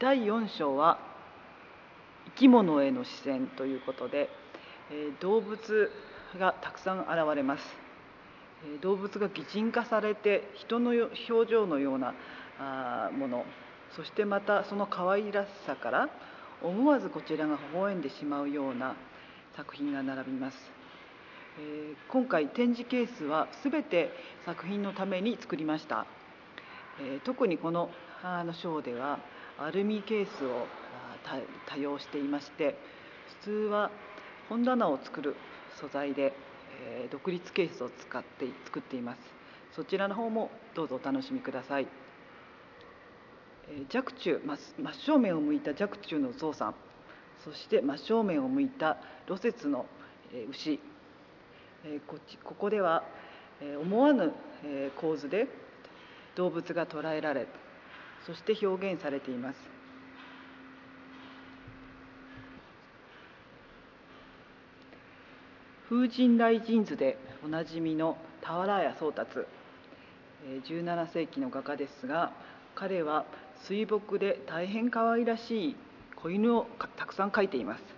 第4章は生き物への視線ということで動物がたくさん現れます。動物が擬人化されて人の表情のようなもの。そしてまたその可愛らしさから思わずこちらが微笑んでしまうような作品が並びます。今回展示ケースは全て作品のために作りました。特にこのショーではアルミケースを多用していまして普通は本棚を作る素材でえ独立ケースを使って作っています。そちらの方もどうぞお楽しみください。え若冲真正面を向いた若冲の象さんそして真正面を向いた露雪の牛こここでは思わぬ構図で動物が捉えられそして表現されています。風神雷神図でおなじみの俵屋宗達。17世紀の画家ですが彼は水墨で大変可愛らしい子犬をたくさん描いています。